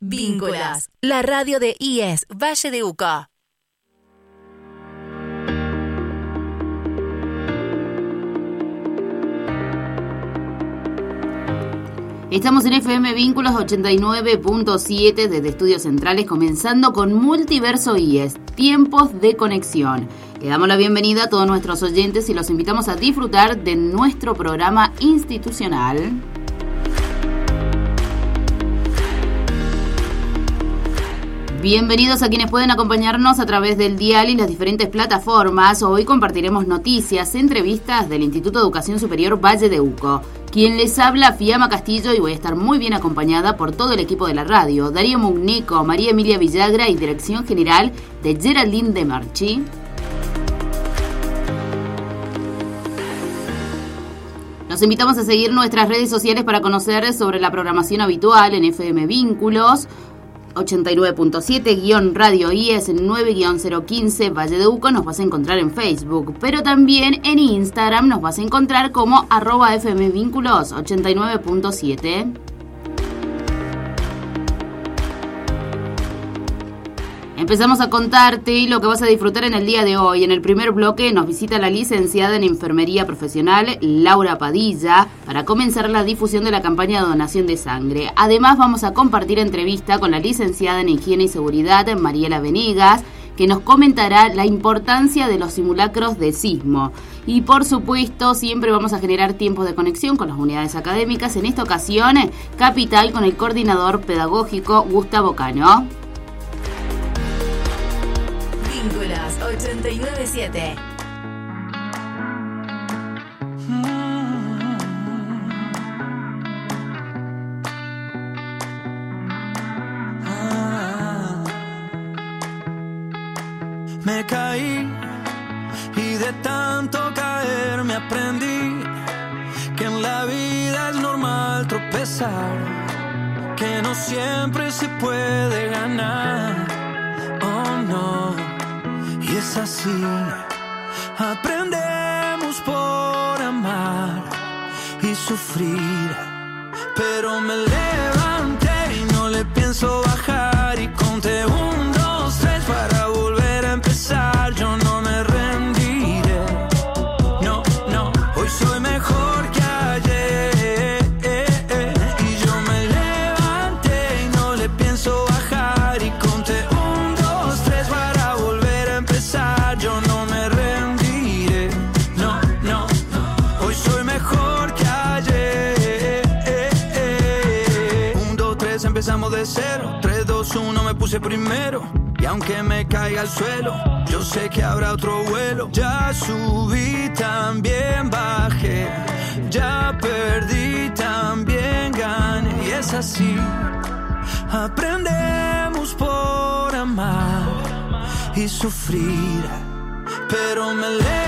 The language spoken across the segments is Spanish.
Vínculas, la radio de IES Valle de Uca. Estamos en FM Vínculos 89.7 desde Estudios Centrales, comenzando con Multiverso IES, tiempos de conexión. Le damos la bienvenida a todos nuestros oyentes y los invitamos a disfrutar de nuestro programa institucional. Bienvenidos a quienes pueden acompañarnos a través del dial y las diferentes plataformas. Hoy compartiremos noticias, entrevistas del Instituto de Educación Superior Valle de Uco. Quien les habla, Fiamma Castillo, y voy a estar muy bien acompañada por todo el equipo de la radio. Darío Mugnico, María Emilia Villagra y Dirección General de Geraldine de Marchi. Los invitamos a seguir nuestras redes sociales para conocer sobre la programación habitual en FM Vínculos 89.7-Radio IES 9-015 Valle de Uco nos vas a encontrar en Facebook, pero también en Instagram nos vas a encontrar como arroba FM Vínculos 89.7. Empezamos a contarte lo que vas a disfrutar en el día de hoy. En el primer bloque nos visita la licenciada en Enfermería Profesional, Laura Padilla, para comenzar la difusión de la campaña de donación de sangre. Además vamos a compartir entrevista con la licenciada en Higiene y Seguridad, Mariela Venegas, que nos comentará la importancia de los simulacros de sismo. Y por supuesto, siempre vamos a generar tiempos de conexión con las unidades académicas. En esta ocasión, Capital con el coordinador pedagógico Gustavo Cano. 897. Al suelo, yo sé que habrá otro vuelo. Ya subí, también bajé. Ya perdí, también gané. Y es así. Aprendemos por amar y sufrir. Pero me levanté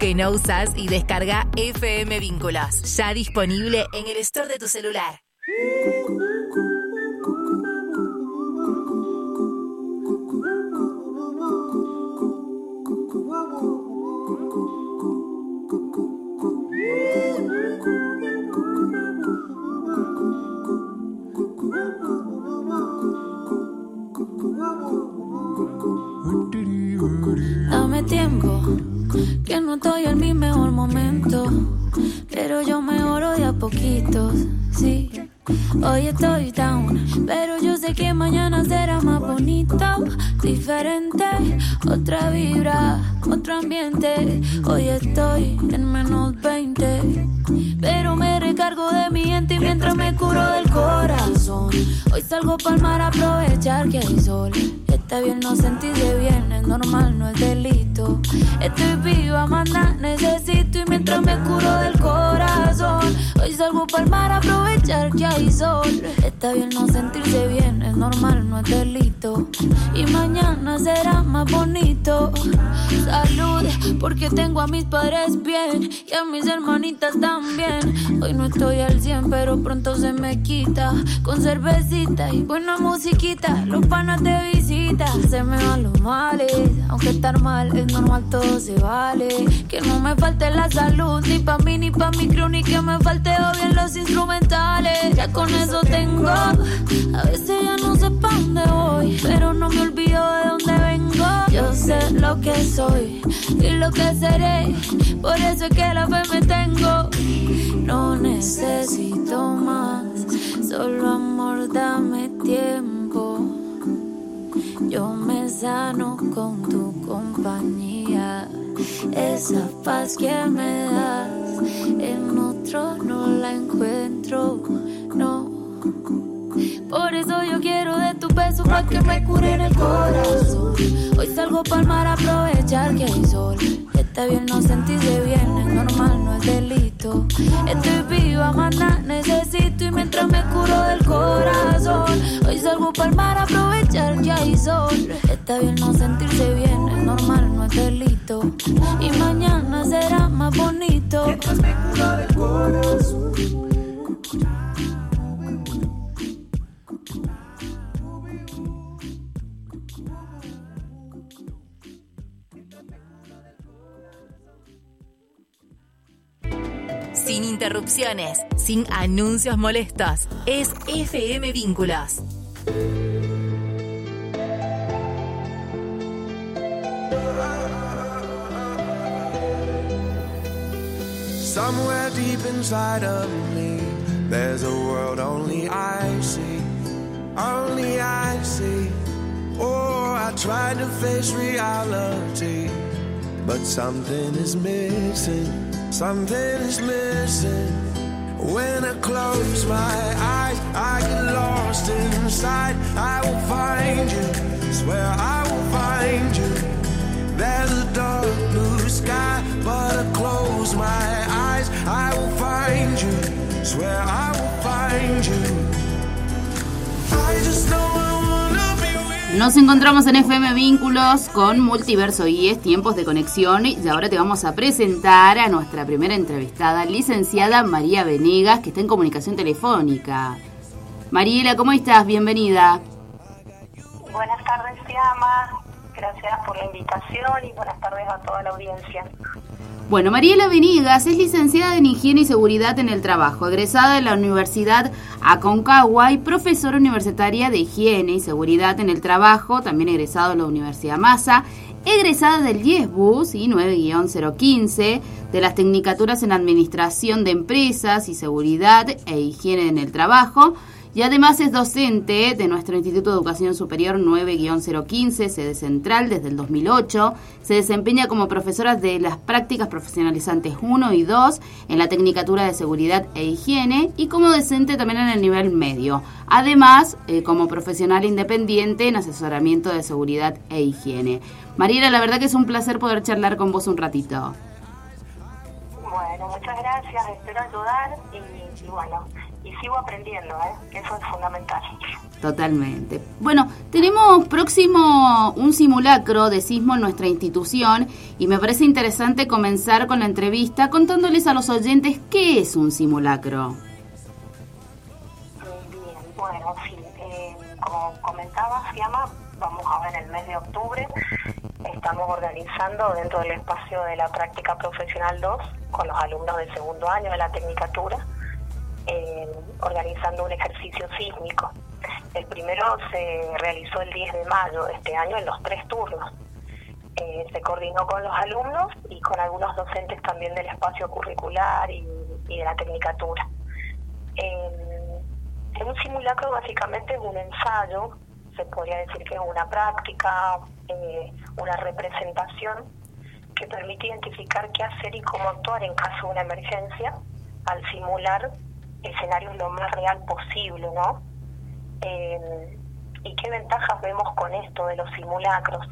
que no usas y descarga FM Vínculos. Ya disponible en el store de tu celular. Otra vibra, otro ambiente. Hoy estoy en menos 20, pero me recargo de mi gente mientras me curo del corazón. Hoy salgo para mar a aprovechar que hay sol. Está bien no sentirse bien, es normal, no es delito. Estoy viva, manda, necesito y mientras me curo del corazón. Hoy salgo para mar a aprovechar que hay sol. Está bien no sentirse bien, es normal, no es delito. Y mañana será más bonito. Salud, porque tengo a mis padres bien y a mis hermanitas también. Hoy no estoy al 100, pero pronto se me quita. Con cervecita y buena musiquita, los panas de se me van los males. Aunque estar mal es normal, todo se vale. Que no me falte la salud, ni pa' mí, ni pa' mi crew, ni que me falte bien los instrumentales. Ya con eso tengo. A veces ya no sé pa' dónde voy, pero no me olvido de dónde vengo. Yo sé lo que soy y lo que seré. Por eso es que la fe me tengo. No necesito más, solo amor, dame tiempo. Yo me sano con tu compañía. Esa paz que me das, en otro no la encuentro, no. Por eso yo quiero de tu beso para que me cure en el corazón. Hoy salgo para mar aprovechar que hay sol. Está bien no sentirse bien, es normal, no es delito. Estoy viva, mana, necesito y mientras me curo del corazón. Hoy salgo para mar a aprovechar que hay sol. Está bien no sentirse bien, es normal, no es delito. Y mañana será más bonito. Mientras me curo del corazón. Interrupciones, sin anuncios molestos. Es FM Vínculos. Somewhere deep inside of me, there's a world only I see, only I see. Oh, I tried to face reality, but something is missing. Something is missing. When I close my eyes, I get lost inside. I will find you, swear I will find you. There's a dark blue sky, but I close my eyes. I will find you, swear I will find you. I just know Nos encontramos en FM Vínculos con Multiverso y es Tiempos de Conexión y ahora te vamos a presentar a nuestra primera entrevistada, licenciada María Venegas, que está en comunicación telefónica. Mariela, ¿cómo estás? Bienvenida. Buenas tardes, Tiama. Gracias por la invitación y buenas tardes a toda la audiencia. Bueno, Mariela Venegas es licenciada en Higiene y Seguridad en el Trabajo, egresada de la Universidad Aconcagua y profesora universitaria de Higiene y Seguridad en el Trabajo, también egresada de la Universidad Massa, egresada del YESBUS y 9-015 de las Tecnicaturas en Administración de Empresas y Seguridad e Higiene en el Trabajo, y además es docente de nuestro Instituto de Educación Superior 9-015, sede central desde el 2008. Se desempeña como profesora de las prácticas profesionalizantes 1 y 2 en la Tecnicatura de Seguridad e Higiene y como docente también en el nivel medio. Además, eh, como profesional independiente en asesoramiento de seguridad e higiene. Mariela, la verdad que es un placer poder charlar con vos un ratito. Bueno, muchas gracias, espero ayudar y, bueno, sigo aprendiendo, ¿eh? eso es fundamental. Totalmente. Bueno, tenemos próximo un simulacro de sismo en nuestra institución y me parece interesante comenzar con la entrevista contándoles a los oyentes qué es un simulacro. Bien, bueno, sí, eh, como comentaba, llama vamos a ver el mes de octubre, estamos organizando dentro del espacio de la práctica profesional 2 con los alumnos del segundo año de la Tecnicatura, organizando un ejercicio sísmico. El primero se realizó el 10 de mayo de este año en los tres turnos. Eh, se coordinó con los alumnos y con algunos docentes también del espacio curricular y, de la tecnicatura. Eh, un simulacro básicamente es un ensayo, se podría decir que es una práctica, eh, una representación que permite identificar qué hacer y cómo actuar en caso de una emergencia al simular escenarios lo más real posible, ¿no? Eh, ¿Y qué ventajas vemos con esto de los simulacros?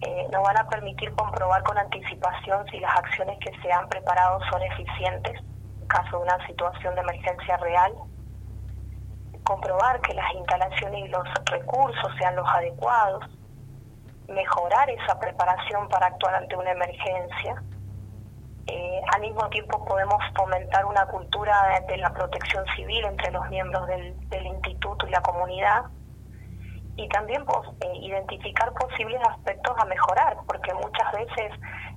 Eh, nos van a permitir comprobar con anticipación si las acciones que se han preparado son eficientes en caso de una situación de emergencia real, comprobar que las instalaciones y los recursos sean los adecuados, mejorar esa preparación para actuar ante una emergencia. Eh, al mismo tiempo podemos fomentar una cultura de, la protección civil entre los miembros del, instituto y la comunidad y también pues, eh, identificar posibles aspectos a mejorar, porque muchas veces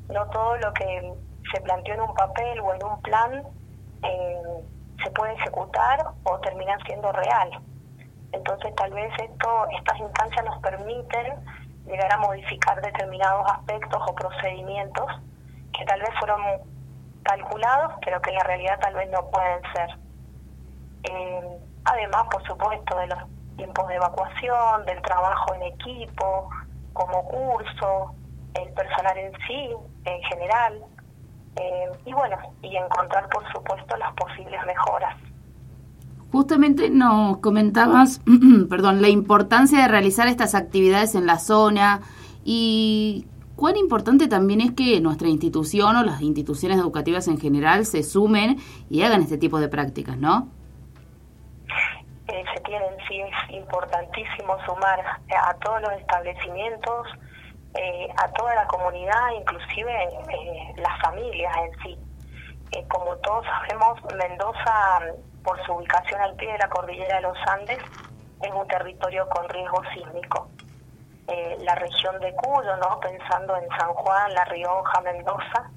no todo lo que se planteó en un papel o en un plan eh, se puede ejecutar o termina siendo real. Entonces tal vez esto, estas instancias nos permiten llegar a modificar determinados aspectos o procedimientos que tal vez fueron calculados, pero que en la realidad tal vez no pueden ser. Eh, además, por supuesto, de los tiempos de evacuación, del trabajo en equipo, como curso, el personal en sí, en general, eh, y bueno, y encontrar, por supuesto, las posibles mejoras. Justamente nos comentabas, perdón, la importancia de realizar estas actividades en la zona y cuán importante también es que nuestra institución o las instituciones educativas en general se sumen y hagan este tipo de prácticas, ¿no? Eh, se tienen, sí, es importantísimo sumar a todos los establecimientos, eh, a toda la comunidad, inclusive eh, las familias en sí. como todos sabemos, Mendoza por su ubicación al pie de la cordillera de los Andes, es un territorio con riesgo sísmico. Eh, la región de Cuyo, ¿no? pensando en San Juan, La Rioja, Mendoza,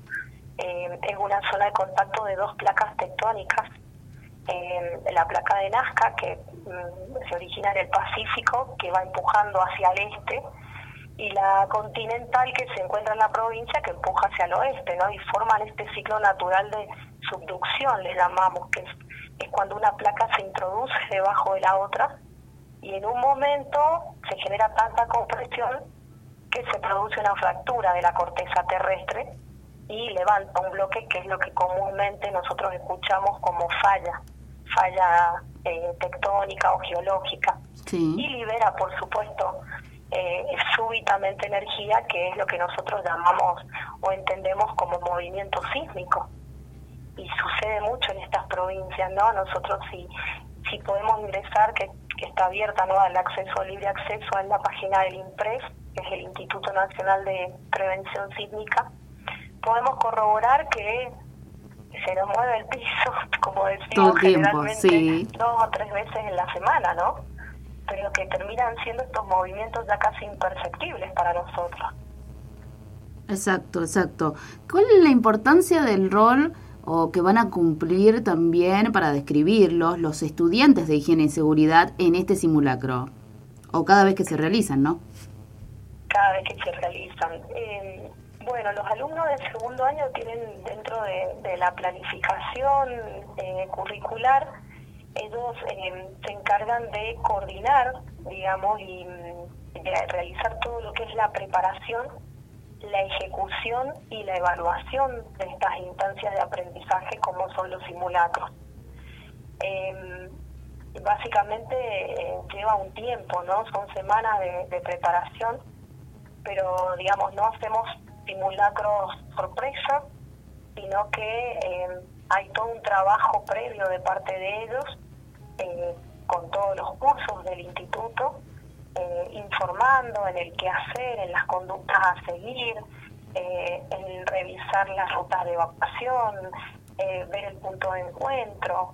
eh, es una zona de contacto de dos placas tectónicas. Eh, la placa de Nazca, que mm, se origina en el Pacífico, que va empujando hacia el este, y la continental que se encuentra en la provincia, que empuja hacia el oeste, ¿no? y forman este ciclo natural de subducción, le llamamos, que es es cuando una placa se introduce debajo de la otra y en un momento se genera tanta compresión que se produce una fractura de la corteza terrestre y levanta un bloque que es lo que comúnmente nosotros escuchamos como falla, falla eh, tectónica o geológica. Y libera, por supuesto, eh, súbitamente energía, que es lo que nosotros llamamos o entendemos como movimiento sísmico y sucede mucho en estas provincias, ¿no? Nosotros si, si podemos ingresar, que, está abierta, ¿no? Al acceso, libre acceso en la página del IMPRES, que es el Instituto Nacional de Prevención Sísmica, podemos corroborar que se nos mueve el piso, como decimos generalmente, dos o tres veces en la semana, ¿no? Pero que terminan siendo estos movimientos ya casi imperceptibles para nosotros. Exacto, exacto. ¿Cuál es la importancia del rol o que van a cumplir también para describirlos los estudiantes de higiene y seguridad en este simulacro? O cada vez que se realizan, ¿no? Cada vez que se realizan. Eh, bueno, los alumnos del segundo año tienen dentro de, la planificación eh, curricular, ellos eh, se encargan de coordinar, digamos, y mm, de realizar todo lo que es la preparación la ejecución y la evaluación de estas instancias de aprendizaje como son los simulacros. Em, básicamente eh, lleva un tiempo, ¿no? Son semanas de, preparación, pero digamos, no hacemos simulacros sorpresa, sino que em, hay todo un trabajo previo de parte de ellos eh, con todos los cursos del instituto, eh, informando en el qué hacer, en las conductas a seguir, en revisar las rutas de evacuación, ver el punto de encuentro,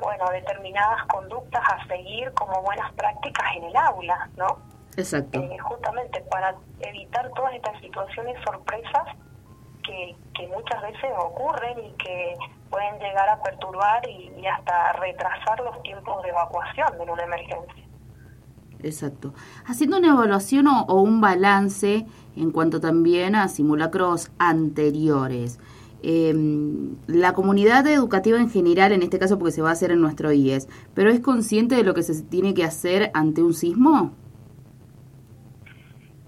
bueno, determinadas conductas a seguir como buenas prácticas en el aula, ¿no? Exacto. justamente para evitar todas estas situaciones sorpresas que, que muchas veces ocurren y que pueden llegar a perturbar y, hasta retrasar los tiempos de evacuación de una emergencia. Exacto. Haciendo una evaluación o, un balance en cuanto también a simulacros anteriores. Em, la comunidad educativa en general, en este caso porque se va a hacer en nuestro IES, ¿pero es consciente de lo que se tiene que hacer ante un sismo?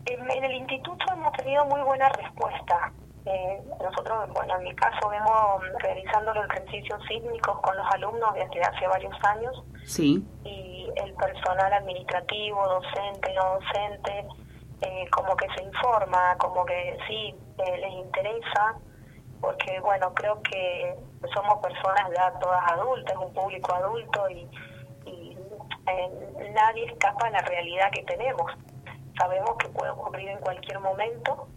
En el instituto hemos tenido muy buena respuesta. Eh, nosotros, bueno, en mi caso, vemos realizando los ejercicios sísmicos con los alumnos desde hace varios años. Sí. Y el personal administrativo, docente, no docente, eh, como que se informa, como que sí, eh, les interesa, porque, bueno, creo que somos personas ya todas adultas, un público adulto y, y nadie escapa a la realidad que tenemos. Sabemos que puede ocurrir en cualquier momento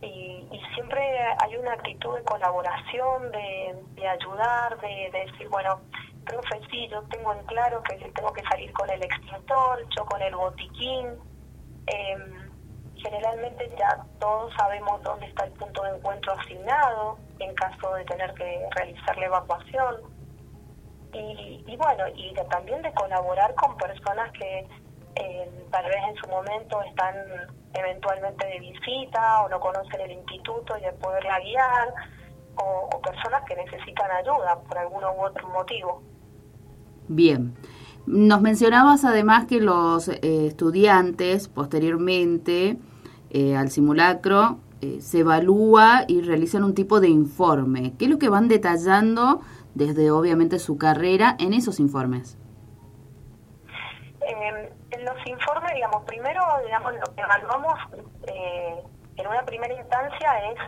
y, siempre hay una actitud de colaboración, de, ayudar, de, decir, bueno, profe, sí, yo tengo en claro que tengo que salir con el extintor, yo con el botiquín. Em, generalmente ya todos sabemos dónde está el punto de encuentro asignado en caso de tener que realizar la evacuación. Y, y bueno, y también de colaborar con personas que eh, tal vez en su momento están eventualmente de visita o no conocen el instituto y de poderla guiar, o, personas que necesitan ayuda por alguno u otro motivo. Bien. Nos mencionabas además que los eh, estudiantes posteriormente eh, al simulacro se evalúa y realizan un tipo de informe. ¿Qué es lo que van detallando desde obviamente su carrera en esos informes? Los informes, digamos, primero, digamos, lo que evaluamos eh, en una primera instancia es,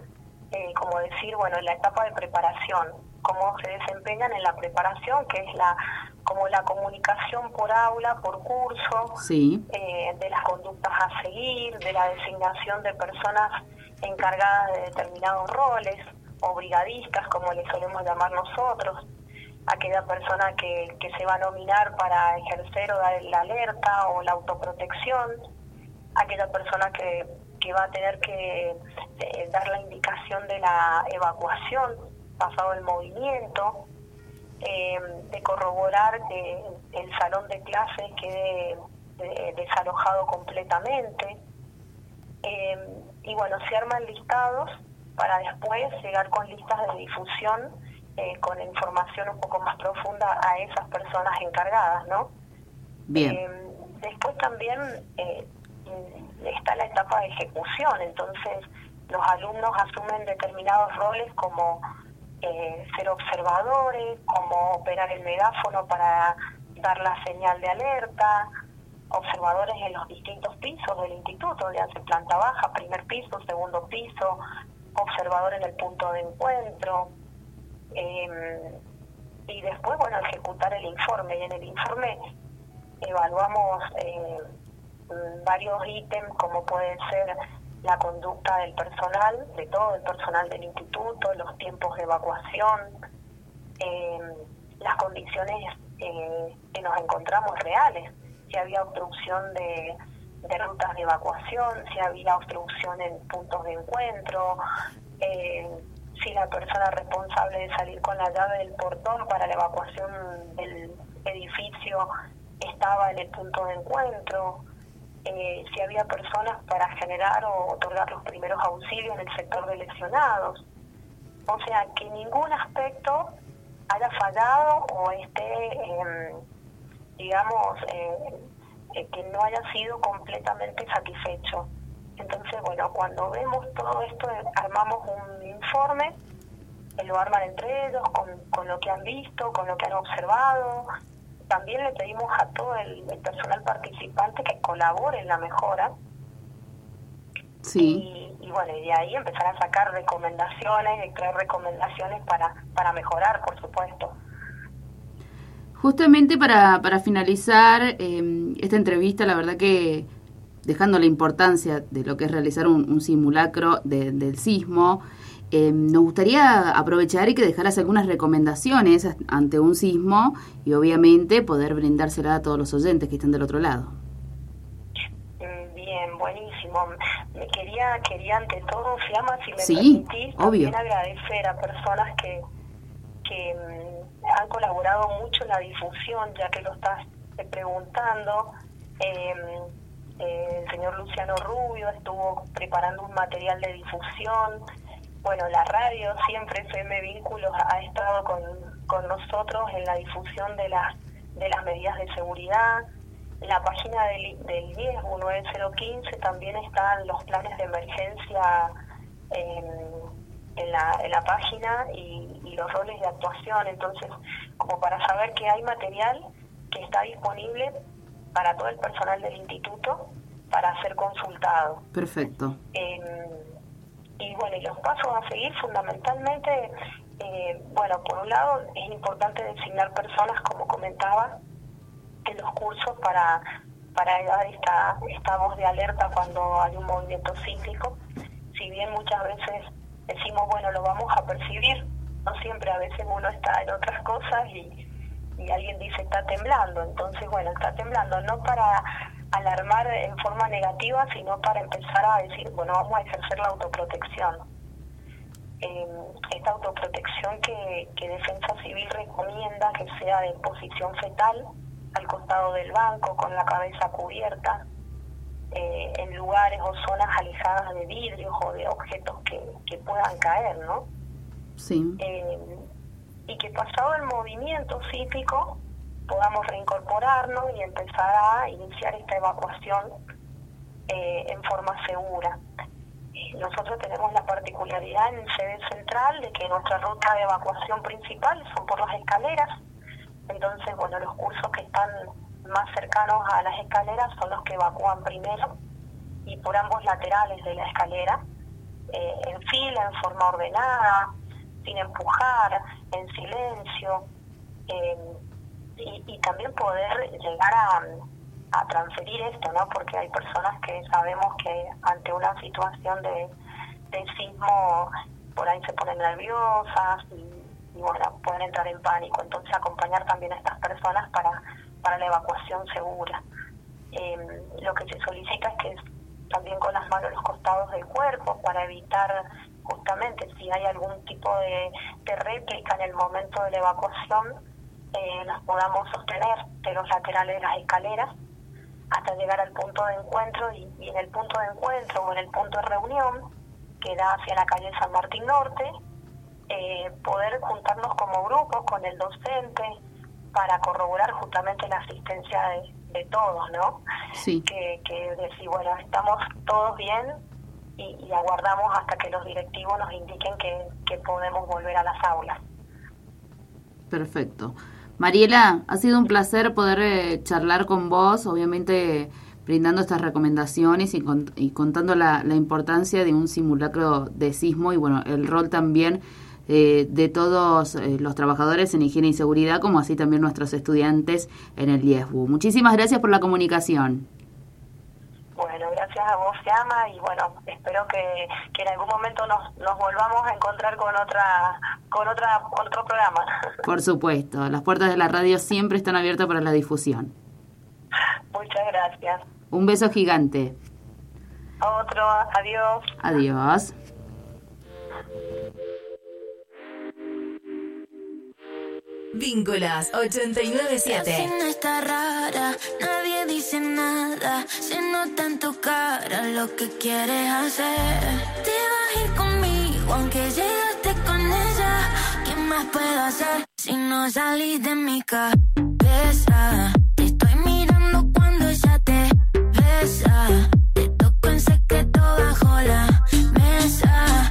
eh, como decir, bueno, la etapa de preparación, cómo se desempeñan en la preparación, que es la como la comunicación por aula, por curso, eh, de las conductas a seguir, de la designación de personas encargadas de determinados roles, o brigadistas, como les solemos llamar nosotros, aquella persona que, que se va a nominar para ejercer o dar la alerta o la autoprotección, aquella persona que, que va a tener que eh, dar la indicación de la evacuación pasado el movimiento, eh, de corroborar que el salón de clase quede eh, desalojado completamente. y bueno, se arman listados para después llegar con listas de difusión eh, con información un poco más profunda a esas personas encargadas, ¿no? Bien. Eh, después también eh, está la etapa de ejecución, entonces los alumnos asumen determinados roles como ser observadores, como operar el megáfono para dar la señal de alerta, observadores en los distintos pisos del instituto, ya sea planta baja, primer piso, segundo piso, observador en el punto de encuentro, eh, y después, bueno, ejecutar el informe. Y en el informe evaluamos eh, varios ítems, como pueden ser la conducta del personal, de todo el personal del instituto, los tiempos de evacuación, eh, las condiciones eh, que nos encontramos reales, si había obstrucción de, de rutas de evacuación, si había obstrucción en puntos de encuentro, eh, si la persona responsable de salir con la llave del portón para la evacuación del edificio estaba en el punto de encuentro, eh, si había personas para generar o otorgar los primeros auxilios en el sector de lesionados. O sea, que ningún aspecto haya fallado o esté, em, digamos, eh, eh, que no haya sido completamente satisfecho. Entonces, bueno, cuando vemos todo esto, armamos un informe, lo arman entre ellos con, lo que han visto, con lo que han observado. También le pedimos a todo el, personal participante que colabore en la mejora. Sí. Y, bueno, y de ahí empezar a sacar recomendaciones y crear recomendaciones para, para mejorar, por supuesto. Justamente para, para finalizar em, esta entrevista, la verdad que dejando la importancia de lo que es realizar un, simulacro del sismo, em, nos gustaría aprovechar y que dejaras algunas recomendaciones ante un sismo y obviamente poder brindársela a todos los oyentes que están del otro lado. Bien, buenísimo. Me quería, quería ante todo, llama si me sí, permitís, obvio. también agradecer a personas que, que mm, han colaborado mucho en la difusión, ya que lo estás eh, preguntando. Eh, el señor Luciano Rubio estuvo preparando un material de difusión. Bueno, la radio, siempre FM Vínculos, ha estado con, con nosotros en la difusión de las, de las medidas de seguridad. La página del, del 9015 también están los planes de emergencia en, la, en la página y los roles de actuación. Entonces, como para saber que hay material que está disponible para todo el personal del instituto para ser consultado. Perfecto. Em, y bueno, y los pasos a seguir fundamentalmente, eh, bueno, por un lado es importante designar personas, como comentaba, en los cursos para, para dar esta, esta voz de alerta cuando hay un movimiento cíclico. Si bien muchas veces decimos, bueno, lo vamos a percibir, no siempre a veces uno está en otras cosas y y alguien dice está temblando, entonces bueno, está temblando, no para alarmar en forma negativa, sino para empezar a decir, bueno, vamos a ejercer la autoprotección. Eh, esta autoprotección que, que Defensa Civil recomienda que sea de posición fetal, al costado del banco, con la cabeza cubierta, eh, en lugares o zonas alejadas de vidrios o de objetos que, que puedan caer, ¿no? Sí. Eh, y que pasado el movimiento cíclico podamos reincorporarnos y empezar a iniciar esta evacuación eh, en forma segura. Nosotros tenemos la particularidad en sede central de que nuestra ruta de evacuación principal son por las escaleras, entonces, bueno, los cursos que están más cercanos a las escaleras son los que evacúan primero y por ambos laterales de la escalera, eh, en fila, en forma ordenada, sin empujar, en silencio, eh, y, también poder llegar a, transferir esto, ¿no? Porque hay personas que sabemos que ante una situación de, de sismo por ahí se ponen nerviosas y, bueno, pueden entrar en pánico. Entonces acompañar también a estas personas para, para la evacuación segura. Eh, lo que se solicita es que también con las manos los costados del cuerpo para evitar justamente si hay algún tipo de, réplica en el momento de la evacuación, eh, nos podamos sostener de los laterales de las escaleras hasta llegar al punto de encuentro y, en el punto de encuentro o en el punto de reunión que da hacia la calle San Martín Norte, eh, poder juntarnos como grupo con el docente para corroborar justamente la asistencia de, todos, ¿no? Sí. Que, que decir, bueno, estamos todos bien, y, aguardamos hasta que los directivos nos indiquen que, podemos volver a las aulas. Perfecto. Mariela, ha sido un placer poder eh, charlar con vos, obviamente brindando estas recomendaciones y, y contando la, la, importancia de un simulacro de sismo y bueno, el rol también eh, de todos eh, los trabajadores en higiene y seguridad, como así también nuestros estudiantes en el IESBU. Muchísimas gracias por la comunicación. Gracias a vos, Llama, y bueno, espero que, que en algún momento nos, nos volvamos a encontrar con otra con otra otro programa. Por supuesto, las puertas de la radio siempre están abiertas para la difusión. Muchas gracias. Un beso gigante. Otro, adiós. Adiós. Vínculas 897. La está rara, nadie dice nada. Se nota en tu cara lo que quieres hacer. Te vas a ir conmigo, aunque llegaste con ella. ¿Qué más puedo hacer si no salís de mi cabeza? Te estoy mirando cuando ella te besa. Te toco en secreto bajo la mesa.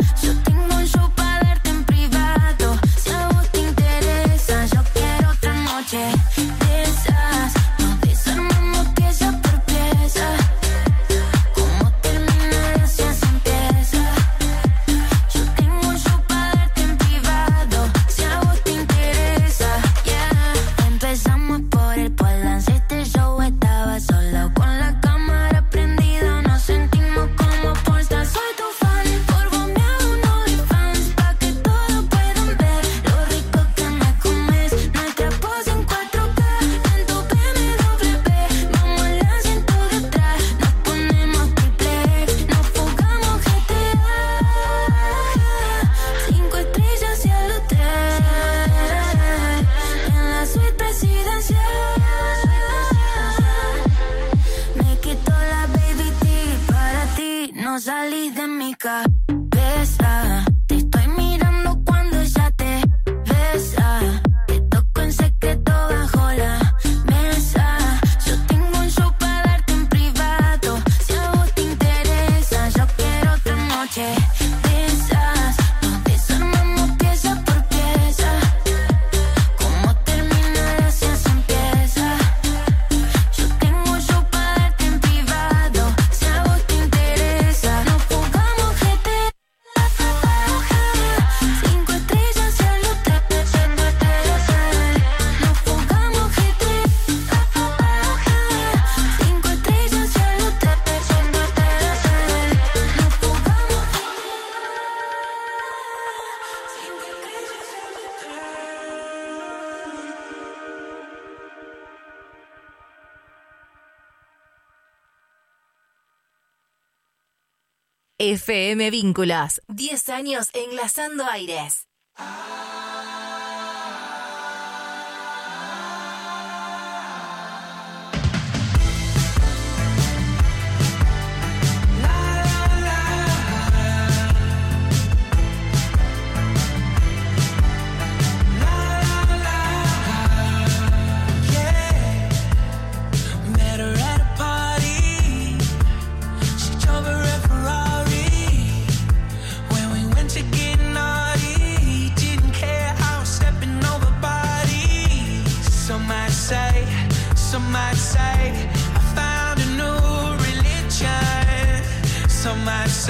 FM Vínculos. 10 años enlazando aires.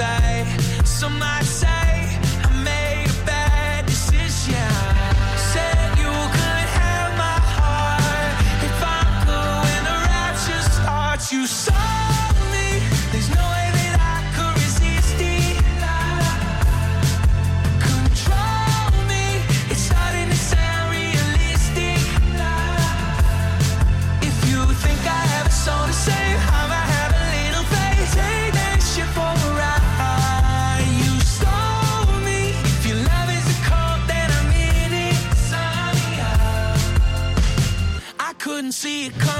side. see it coming.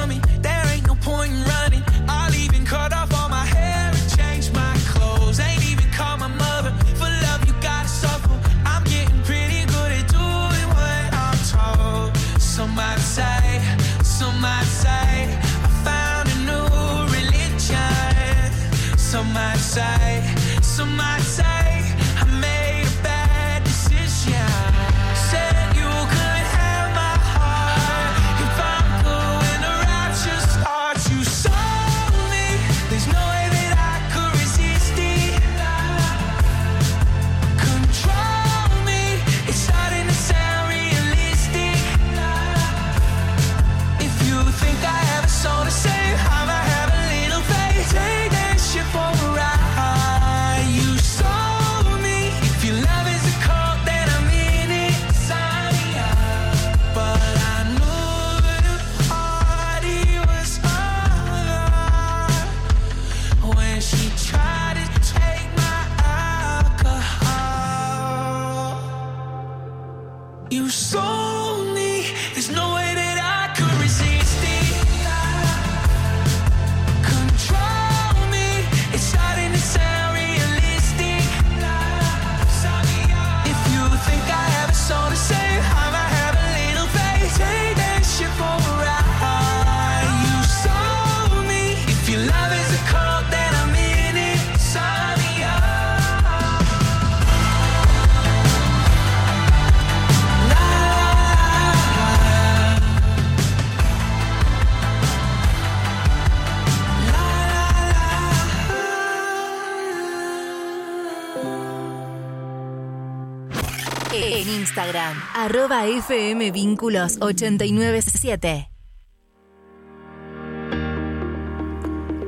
arroba FM Vínculos 897.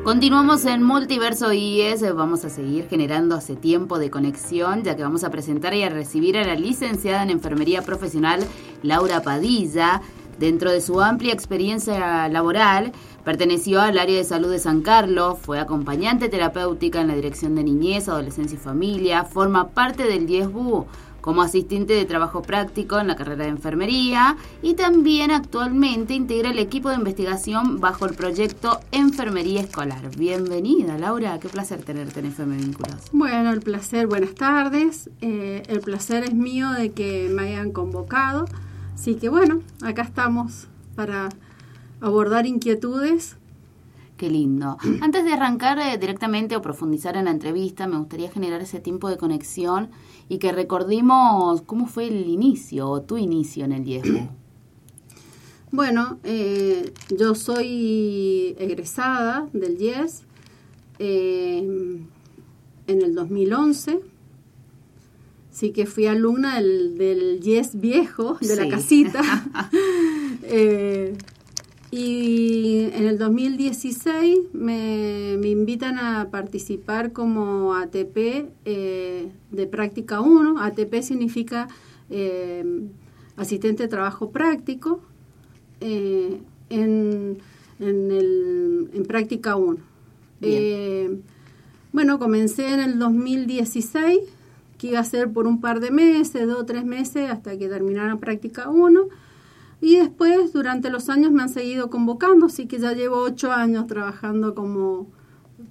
Continuamos en Multiverso IES, vamos a seguir generando hace tiempo de conexión, ya que vamos a presentar y a recibir a la licenciada en Enfermería Profesional Laura Padilla. Dentro de su amplia experiencia laboral, perteneció al área de salud de San Carlos, fue acompañante terapéutica en la Dirección de Niñez, Adolescencia y Familia, forma parte del 10BU, como asistente de trabajo práctico en la carrera de enfermería y también actualmente integra el equipo de investigación bajo el proyecto Enfermería Escolar. Bienvenida, Laura, qué placer tenerte en FM Vínculos. Bueno, el placer, buenas tardes. Eh, el placer es mío de que me hayan convocado. Así que bueno, acá estamos para abordar inquietudes Qué lindo. Antes de arrancar eh, directamente o profundizar en la entrevista, me gustaría generar ese tiempo de conexión y que recordemos cómo fue el inicio o tu inicio en el IESBU. Bueno, eh, yo soy egresada del IES eh, en el 2011. Sí que fui alumna del, del IES viejo, de la casita. eh, y en el 2016 me, me invitan a participar como ATP eh, de práctica 1. ATP significa eh, asistente de trabajo práctico eh, en, en, el, en práctica 1. Eh, bueno, comencé en el 2016, que iba a ser por un par de meses, dos o tres meses, hasta que terminara práctica 1 y después, durante los años, me han seguido convocando, así que ya llevo ocho años trabajando como,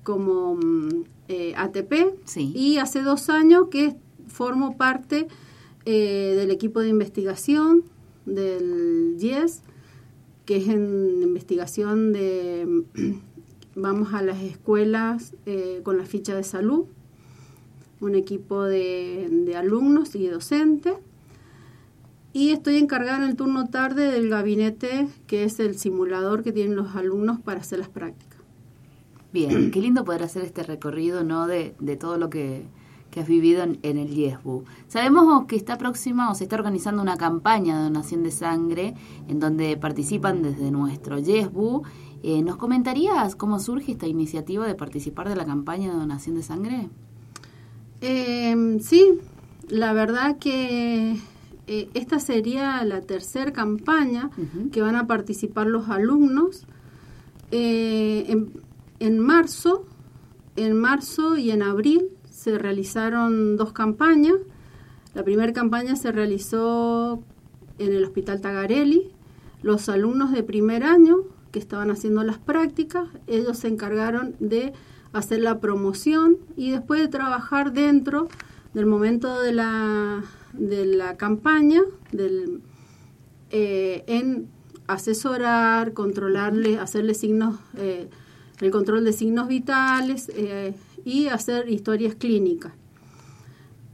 como mm, eh, ATP. Sí. Y hace dos años que formo parte eh, del equipo de investigación del IES, que es en investigación de, vamos a las escuelas eh, con la ficha de salud, un equipo de, de alumnos y docentes y estoy encargada en el turno tarde del gabinete, que es el simulador que tienen los alumnos para hacer las prácticas. Bien, qué lindo poder hacer este recorrido, ¿no? De, de todo lo que, que has vivido en, en, el YESBU. Sabemos que está próxima o se está organizando una campaña de donación de sangre en donde participan desde nuestro YESBU. Eh, ¿Nos comentarías cómo surge esta iniciativa de participar de la campaña de donación de sangre? Eh, sí, la verdad que eh, esta sería la tercera campaña uh -huh. que van a participar los alumnos. Eh, en, en, marzo, en marzo y en abril se realizaron dos campañas. La primera campaña se realizó en el Hospital Tagarelli. Los alumnos de primer año que estaban haciendo las prácticas, ellos se encargaron de hacer la promoción y después de trabajar dentro del momento de la de la campaña del, eh, en asesorar, controlarle, hacerle signos, eh, el control de signos vitales eh, y hacer historias clínicas.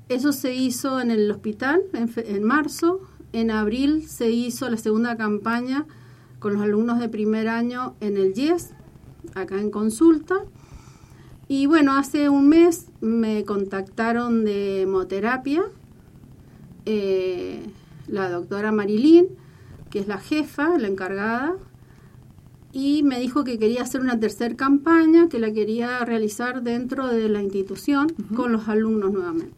Eso se hizo en el hospital en, en, marzo. En abril se hizo la segunda campaña con los alumnos de primer año en el YES, acá en consulta. Y bueno, hace un mes me contactaron de hemoterapia eh, la doctora Marilyn, que es la jefa, la encargada, y me dijo que quería hacer una tercera campaña, que la quería realizar dentro de la institución uh -huh. con los alumnos nuevamente.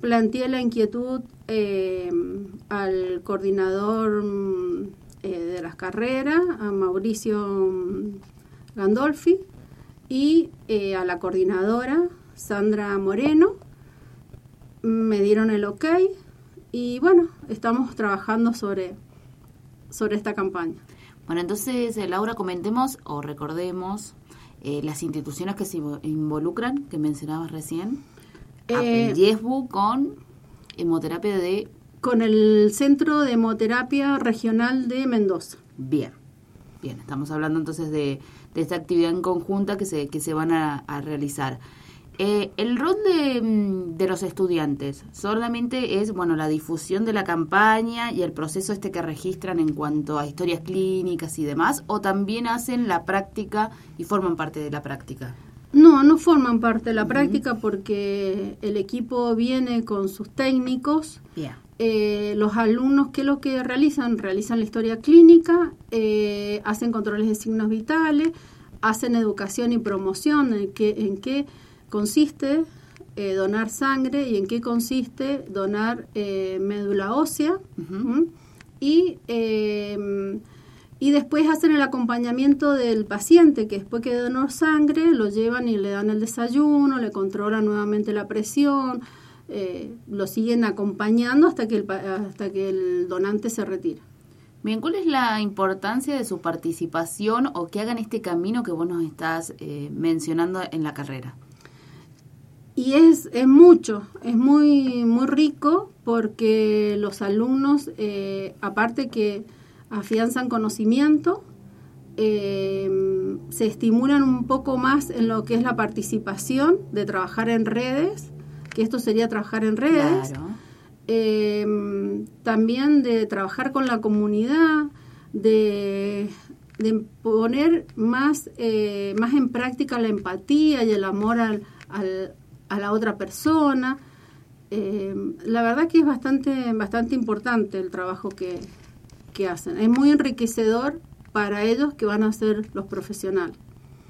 Planteé la inquietud eh, al coordinador eh, de las carreras, a Mauricio Gandolfi, y eh, a la coordinadora, Sandra Moreno. Me dieron el ok, y bueno, estamos trabajando sobre, sobre esta campaña. Bueno, entonces, eh, Laura, comentemos o recordemos eh, las instituciones que se involucran, que mencionabas recién. Eh, Yesbu con hemoterapia de... Con el Centro de Hemoterapia Regional de Mendoza. Bien, bien, estamos hablando entonces de, de esta actividad en conjunta que se, que se van a, a realizar. Eh, el rol de, de, los estudiantes solamente es bueno la difusión de la campaña y el proceso este que registran en cuanto a historias clínicas y demás, o también hacen la práctica y forman parte de la práctica. No, no forman parte de la uh -huh. práctica porque el equipo viene con sus técnicos. Yeah. Eh, los alumnos, ¿qué es lo que realizan? Realizan la historia clínica, eh, hacen controles de signos vitales, hacen educación y promoción en qué, en qué consiste eh, donar sangre y en qué consiste donar eh, médula ósea uh -huh. y, eh, y después hacen el acompañamiento del paciente que después que donó sangre lo llevan y le dan el desayuno, le controlan nuevamente la presión, eh, lo siguen acompañando hasta que el, hasta que el donante se retira. Bien, ¿cuál es la importancia de su participación o que hagan este camino que vos nos estás eh, mencionando en la carrera? Y es, es mucho, es muy, muy rico porque los alumnos, eh, aparte que afianzan conocimiento, eh, se estimulan un poco más en lo que es la participación de trabajar en redes, que esto sería trabajar en redes. Eh, también de trabajar con la comunidad, de, de poner más, eh, más en práctica la empatía y el amor al, al, a la otra persona. Eh, la verdad que es bastante, bastante importante el trabajo que, que hacen. Es muy enriquecedor para ellos que van a ser los profesionales.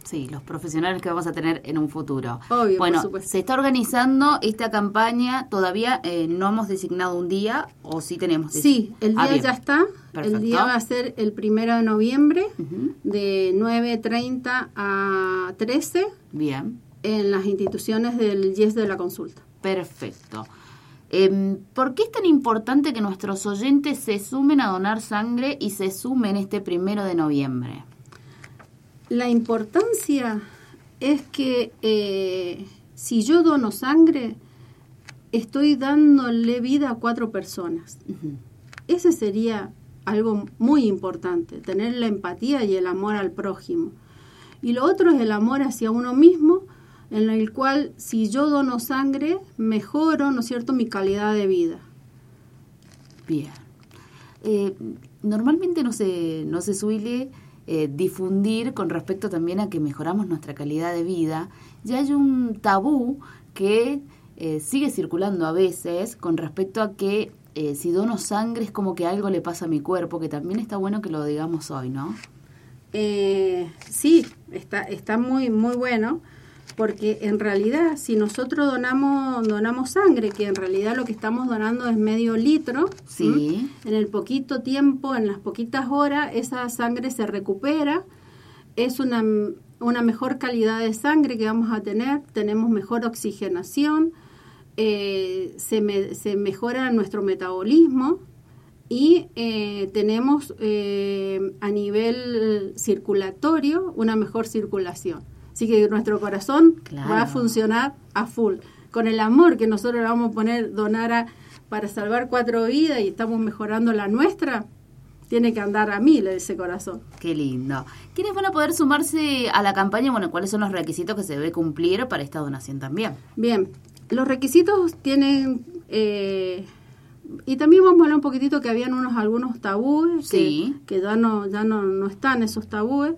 Sí, los profesionales que vamos a tener en un futuro. Obvio, bueno, por se está organizando esta campaña, todavía eh, no hemos designado un día o sí tenemos. Sí, el Ah, día ya está. Perfecto. El día va a ser el primero de noviembre Ujú. de 9.30 a 13 Bien, en las instituciones del YES de la consulta. perfecto. Em, ¿Por qué es tan importante que nuestros oyentes se sumen a donar sangre y se sumen este primero de noviembre? La importancia es que eh, si yo dono sangre, estoy dándole vida a cuatro personas. Ujú. Ese sería algo muy importante, tener la empatía y el amor al prójimo. Y lo otro es el amor hacia uno mismo, en el cual si yo dono sangre, mejoro, ¿no es cierto?, mi calidad de vida. Bien. Eh, normalmente no se, no se suele eh, difundir con respecto también a que mejoramos nuestra calidad de vida. Ya hay un tabú que eh, sigue circulando a veces con respecto a que eh, si dono sangre es como que algo le pasa a mi cuerpo, que también está bueno que lo digamos hoy, ¿no? Eh, sí, está, está muy, muy bueno, porque en realidad si nosotros donamos, donamos sangre, que en realidad lo que estamos donando es medio litro, Sí. en el poquito tiempo, en las poquitas horas, esa sangre se recupera, es una, una mejor calidad de sangre que vamos a tener, tenemos mejor oxigenación, eh, se, me- se mejora nuestro metabolismo y eh, tenemos eh, a nivel circulatorio una mejor circulación. Así que nuestro corazón Claro. va a funcionar a full. Con el amor que nosotros le vamos a poner, donar a- para salvar cuatro vidas y estamos mejorando la nuestra, tiene que andar a mil ese corazón. Qué lindo. ¿Quiénes van a poder sumarse a la campaña? Bueno, ¿cuáles son los requisitos que se debe cumplir para esta donación también? Bien, los requisitos tienen... eh, y también vamos a hablar un poquitito que habían unos algunos tabúes Sí. que, que ya no ya no, no están esos tabúes.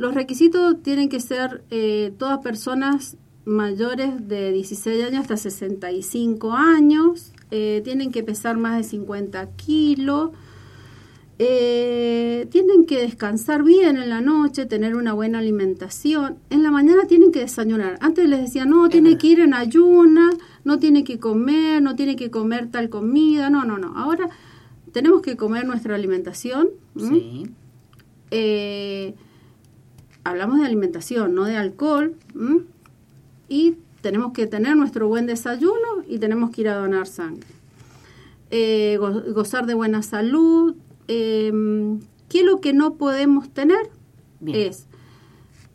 Los requisitos tienen que ser eh, todas personas mayores de 16 años hasta 65 años, eh, tienen que pesar más de 50 kilos, eh, tienen que descansar bien en la noche, tener una buena alimentación. En la mañana tienen que desayunar. Antes les decía, no, tiene que ir en ayunas, no tiene que comer, no tiene que comer tal comida. No, no, no. Ahora tenemos que comer nuestra alimentación. Sí. Eh, hablamos de alimentación, no de alcohol. ¿m? Y tenemos que tener nuestro buen desayuno y tenemos que ir a donar sangre. Eh, go- gozar de buena salud. Eh, ¿Qué es lo que no podemos tener? Bien. Es,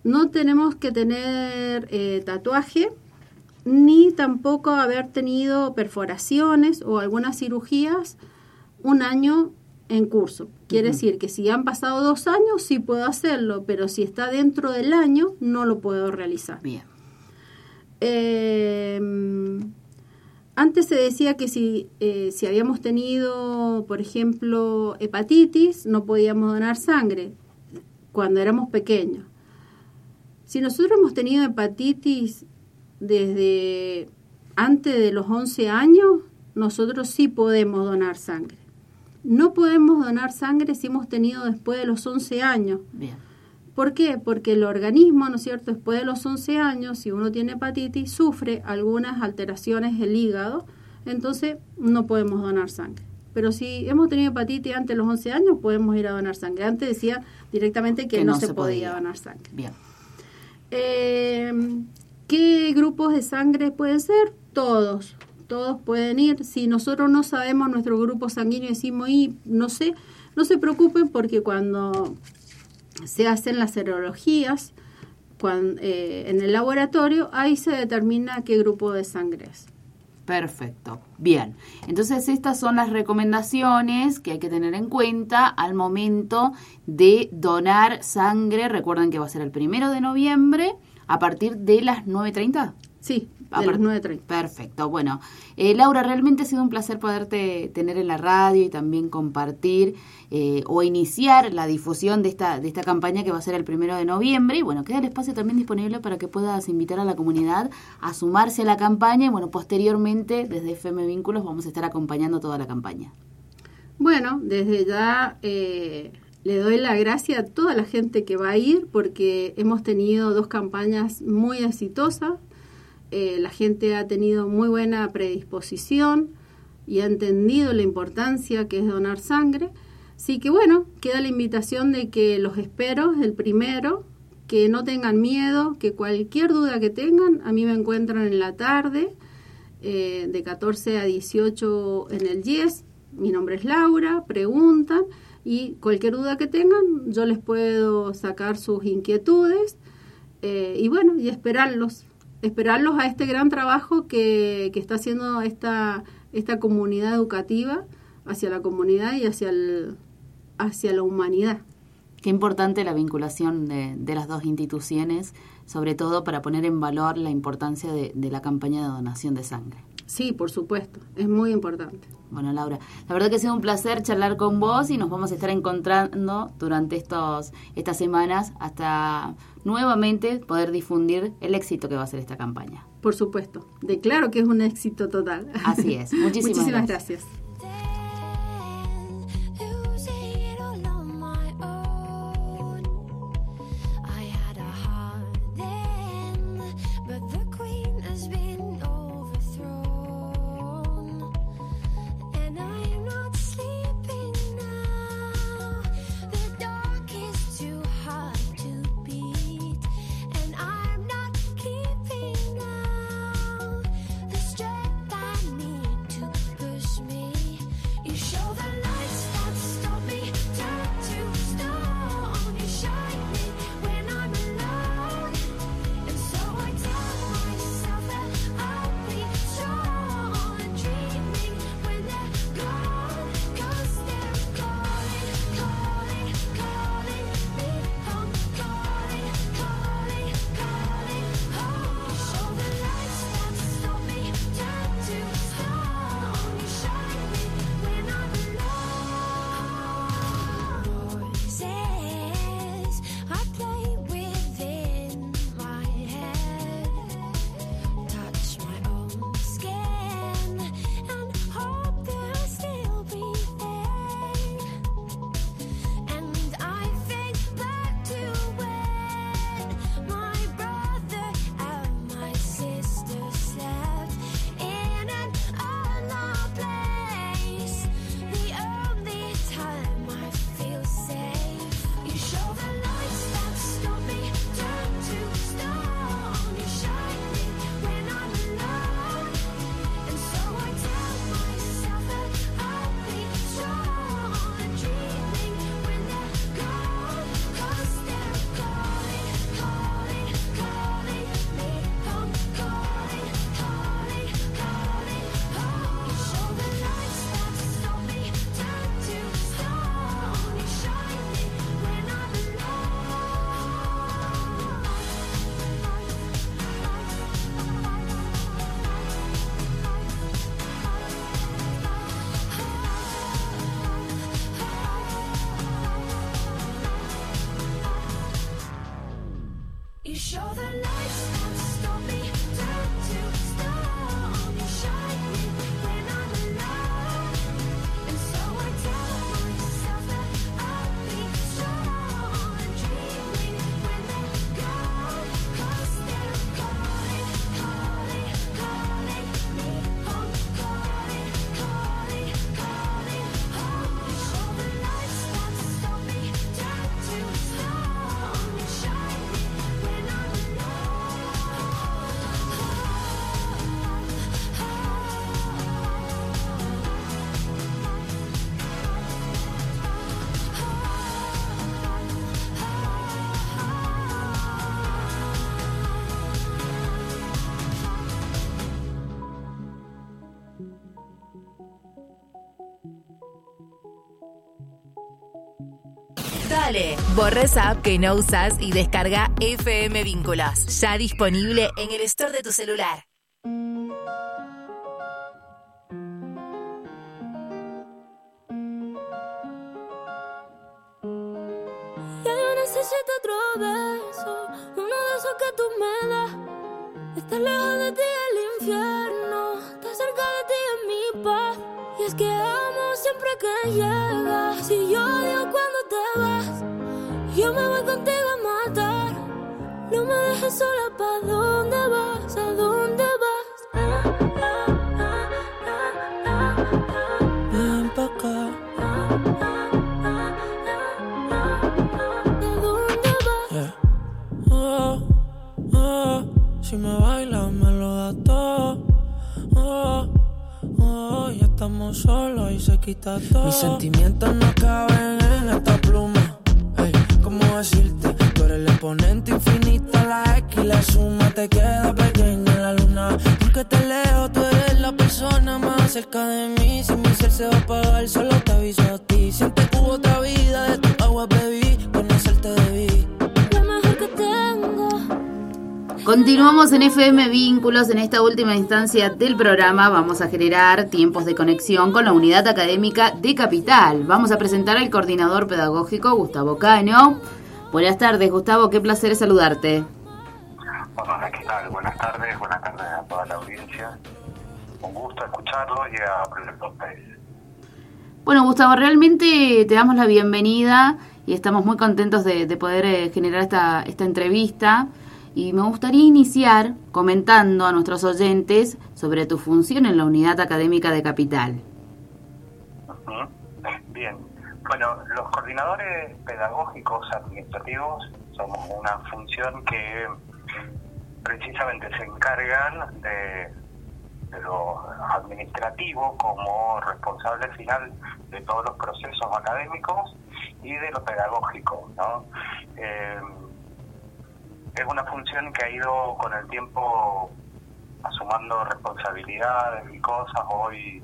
no tenemos que tener eh, tatuaje, ni tampoco haber tenido perforaciones o algunas cirugías un año en curso. Quiere decir que si han pasado dos años, sí puedo hacerlo, pero si está dentro del año, no lo puedo realizar. Bien. Eh, antes se decía que si, eh, si habíamos tenido, por ejemplo, hepatitis, no podíamos donar sangre cuando éramos pequeños. Si nosotros hemos tenido hepatitis desde antes de los 11 años, nosotros sí podemos donar sangre. No podemos donar sangre si hemos tenido después de los 11 años. Bien. ¿Por qué? Porque el organismo, ¿no es cierto?, después de los 11 años, si uno tiene hepatitis, sufre algunas alteraciones del hígado, entonces no podemos donar sangre. Pero si hemos tenido hepatitis antes de los 11 años, podemos ir a donar sangre. Antes decía directamente que, no, se, podía. donar sangre. Bien. Eh, ¿Qué grupos de sangre pueden ser? Todos. Todos pueden ir. Si nosotros no sabemos nuestro grupo sanguíneo, decimos, y no sé, no se preocupen porque cuando se hacen las serologías cuando, eh, en el laboratorio, ahí se determina qué grupo de sangre es. Perfecto. Bien. Entonces estas son las recomendaciones que hay que tener en cuenta al momento de donar sangre. Recuerden que va a ser el primero de noviembre a partir de las 9.30. Sí, a las 9.30. Perfecto. Bueno, eh, Laura, realmente ha sido un placer poderte tener en la radio y también compartir eh, o iniciar la difusión de esta, de esta campaña que va a ser el primero de noviembre. Y bueno, queda el espacio también disponible para que puedas invitar a la comunidad a sumarse a la campaña. Y bueno, posteriormente, desde FM Vínculos, vamos a estar acompañando toda la campaña. Bueno, desde ya... Eh, le doy la gracia a toda la gente que va a ir porque hemos tenido dos campañas muy exitosas. Eh, la gente ha tenido muy buena predisposición y ha entendido la importancia que es donar sangre. Así que bueno, queda la invitación de que los espero el primero, que no tengan miedo, que cualquier duda que tengan, a mí me encuentran en la tarde, eh, de 14 a 18 en el YES. Mi nombre es Laura, preguntan y cualquier duda que tengan, yo les puedo sacar sus inquietudes eh, y bueno, y esperarlos, esperarlos a este gran trabajo que, que está haciendo esta, esta comunidad educativa hacia la comunidad y hacia, el, hacia la humanidad. Qué importante la vinculación de, de, las dos instituciones, sobre todo para poner en valor la importancia de, de la campaña de donación de sangre. Sí, por supuesto, es muy importante. Bueno, Laura, la verdad que ha sido un placer charlar con vos y nos vamos a estar encontrando durante estos estas semanas hasta nuevamente poder difundir el éxito que va a ser esta campaña. Por supuesto, declaro que es un éxito total. Así es. Muchísimas, Muchísimas gracias. gracias. Dale, borra esa app que no usas y descarga FM Vínculos. Ya disponible en el store de tu celular. Mis sentimientos no Continuamos en FM Vínculos. En esta última instancia del programa vamos a generar tiempos de conexión con la unidad académica de Capital. Vamos a presentar al coordinador pedagógico Gustavo Cano. Buenas tardes, Gustavo. Qué placer saludarte. Hola, ¿qué tal? Buenas tardes, buenas tardes a toda la audiencia. Un gusto escucharlo y a aprender con ustedes. Bueno, Gustavo, realmente te damos la bienvenida y estamos muy contentos de, de poder eh, generar esta, esta entrevista. Y me gustaría iniciar comentando a nuestros oyentes sobre tu función en la unidad académica de Capital. Bien. Bueno, los coordinadores pedagógicos administrativos somos una función que precisamente se encargan de, de lo administrativo como responsable final de todos los procesos académicos y de lo pedagógico, ¿no? Eh, es una función que ha ido con el tiempo asumando responsabilidades y cosas. Hoy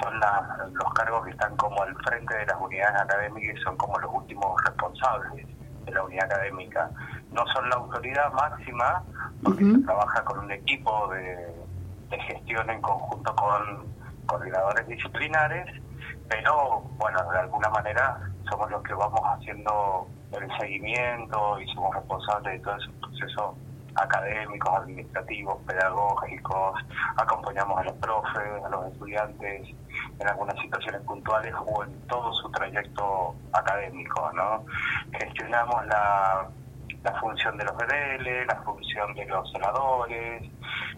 son la- los cargos que están como al frente de las unidades académicas y son como los últimos responsables de la unidad académica. No son la autoridad máxima porque se trabaja con un equipo de, de gestión en conjunto con coordinadores disciplinares, pero bueno, de alguna manera somos los que vamos haciendo el seguimiento y somos responsables de todo ese proceso académicos, administrativos, pedagógicos, acompañamos a los profes, a los estudiantes en algunas situaciones puntuales o en todo su trayecto académico, ¿no? Gestionamos la, la función de los BDL, la función de los celadores,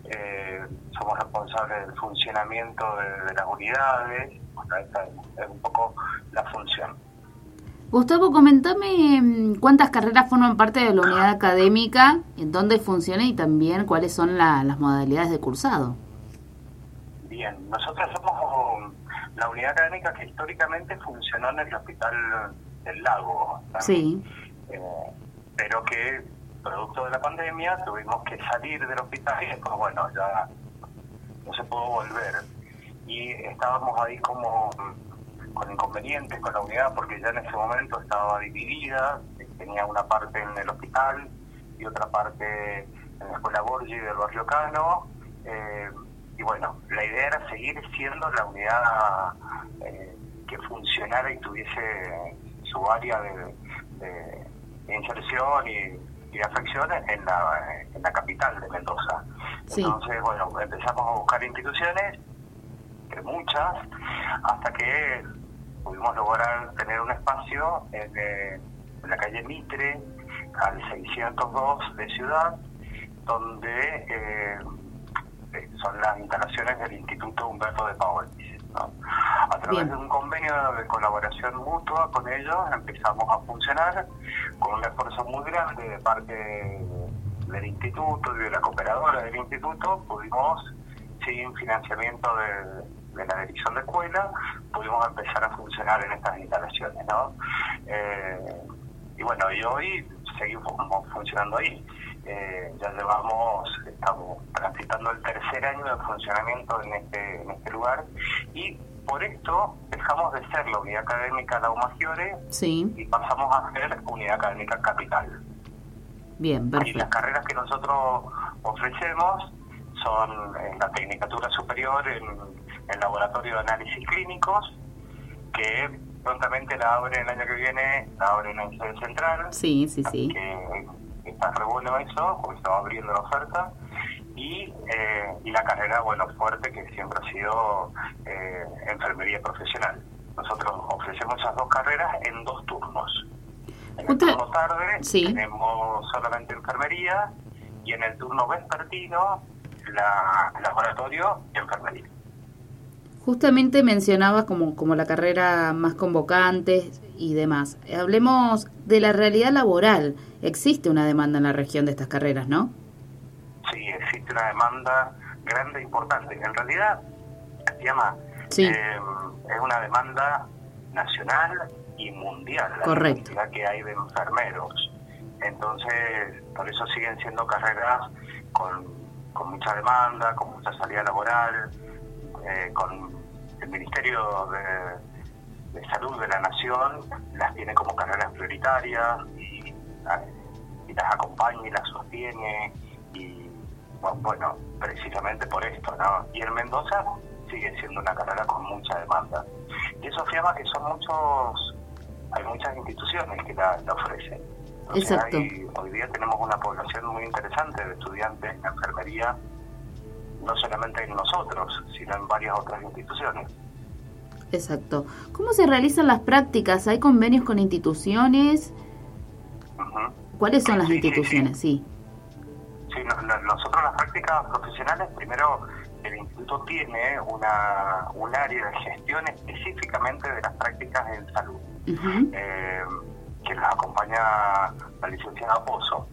eh, somos responsables del funcionamiento de, de las unidades, bueno, esta es, un poco la función. Gustavo, comentame mm, cuántas carreras forman parte de la unidad académica, en dónde funciona y también cuáles son la- las modalidades de cursado. Bien, nosotros somos la unidad académica que históricamente funcionó en el Hospital del Lago. Sí. Eh, pero que, producto de la pandemia, tuvimos que salir del hospital y después, bueno, ya no se pudo volver. Y estábamos ahí como con inconvenientes con la unidad porque ya en ese momento estaba dividida, tenía una parte en el hospital y otra parte en la escuela Borgi del barrio Cano. eh, y bueno, la idea era seguir siendo la unidad eh, que funcionara y tuviese su área de inserción y, y de afección en la, en la capital de Mendoza. Sí. Entonces, bueno, empezamos a buscar instituciones, que muchas, hasta que pudimos lograr tener un espacio en, eh, en la calle Mitre, al 602 de Ciudad, donde eh, son las instalaciones del Instituto Humberto de Paulis. ¿No? A través Bien. de un convenio de colaboración mutua con ellos empezamos a funcionar con un esfuerzo muy grande de parte del instituto y de la cooperadora del instituto, pudimos, sin financiamiento de, de la dirección de escuela, pudimos empezar a funcionar en estas instalaciones. ¿no? Eh, y bueno, y hoy seguimos funcionando ahí. Eh, ya llevamos, estamos transitando el tercer año de funcionamiento en este, en este lugar y por esto dejamos de ser la unidad académica La sí. y pasamos a ser unidad académica Capital. Bien, perfecto. Y las carreras que nosotros ofrecemos son en la Tecnicatura Superior en el Laboratorio de Análisis Clínicos, que prontamente la abren el año que viene, la abren en sede central. Sí, sí, sí. Que está re bueno eso, porque estaba abriendo la oferta. Y, eh, y la carrera, bueno, fuerte, que siempre ha sido eh, enfermería profesional. Nosotros ofrecemos esas dos carreras en dos turnos. En el turno tarde tenemos solamente enfermería y en el turno vespertino la laboratorio y enfermería. Justamente mencionabas como, como la carrera más convocante y demás. Hablemos de la realidad laboral. Existe una demanda en la región de estas carreras, ¿no? Sí, existe una demanda grande e importante. En realidad, llama, sí. eh, es una demanda nacional y mundial, la Correcto. cantidad que hay de enfermeros. Entonces, por eso siguen siendo carreras con, con mucha demanda, con mucha salida laboral, eh, con el Ministerio de, Salud de la Nación las tiene como carreras prioritarias y, y las acompaña y las sostiene y bueno, precisamente por esto, ¿no? Y en Mendoza sigue siendo una carrera con mucha demanda. Y eso afirma que son muchos, hay muchas instituciones que la, ofrecen. Exacto. hoy día tenemos una población muy interesante de estudiantes en enfermería no solamente en nosotros, sino en varias otras instituciones. Exacto. ¿Cómo se realizan las prácticas? ¿Hay convenios con instituciones? ¿Cuáles son las instituciones? Sí. Sí, nosotros las prácticas profesionales, primero el instituto tiene una, un área de gestión específicamente de las prácticas en salud, eh, que las acompaña la licenciada Pozo.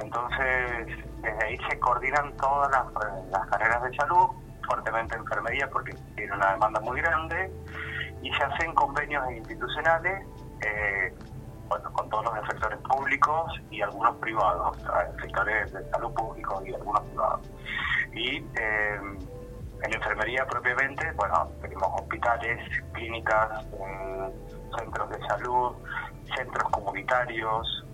Entonces, desde ahí se coordinan todas las, carreras de salud, fuertemente enfermería porque tiene una demanda muy grande, y se hacen convenios institucionales eh, bueno, con todos los sectores públicos y algunos privados, sectores de salud públicos y algunos privados. Y eh, en enfermería propiamente, bueno, tenemos hospitales, clínicas, eh, centros de salud, centros comunitarios,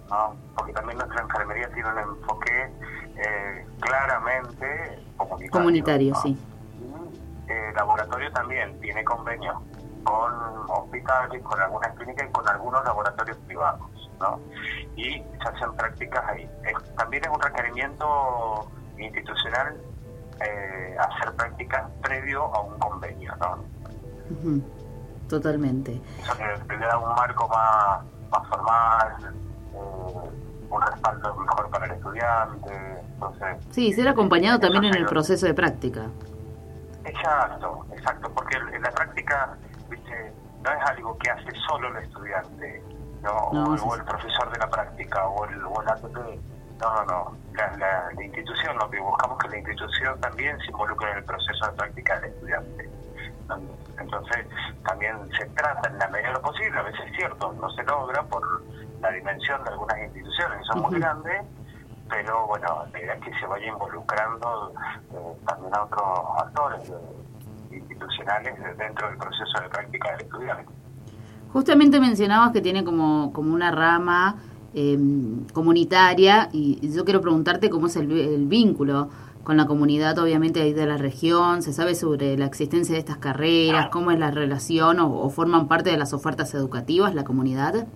porque también nuestra enfermería tiene un enfoque eh, claramente comunitario. Comunitario, sí. eh, laboratorio también tiene convenios con hospitales, con algunas clínicas y con algunos laboratorios privados. ¿no? Y se hacen prácticas ahí. también es un requerimiento institucional eh, hacer prácticas previo a un convenio. ¿no? Totalmente. Eso le, le da un marco más, más formal, un respaldo mejor para el estudiante. Entonces, sí, ser acompañado también en el proceso de práctica. Exacto, exacto, porque en la práctica ¿viste? no es algo que hace solo el estudiante, ¿no? o, el profesor de la práctica, o el, o ATP. No, no, no. La, la, institución, lo que buscamos que la institución también se involucre en el proceso de práctica del estudiante. Entonces, también se trata en la medida de lo posible, a veces es cierto, no se logra por la dimensión de algunas instituciones que son muy grandes, pero bueno, la idea es que se vaya involucrando eh, también a otros actores eh, institucionales dentro del proceso de práctica del estudiante. Justamente mencionabas que tiene como, como una rama eh, comunitaria y yo quiero preguntarte cómo es el, el vínculo con la comunidad, obviamente, ahí de la región? ¿Se sabe sobre la existencia de estas carreras? ¿Cómo es la relación o, forman parte de las ofertas educativas la comunidad?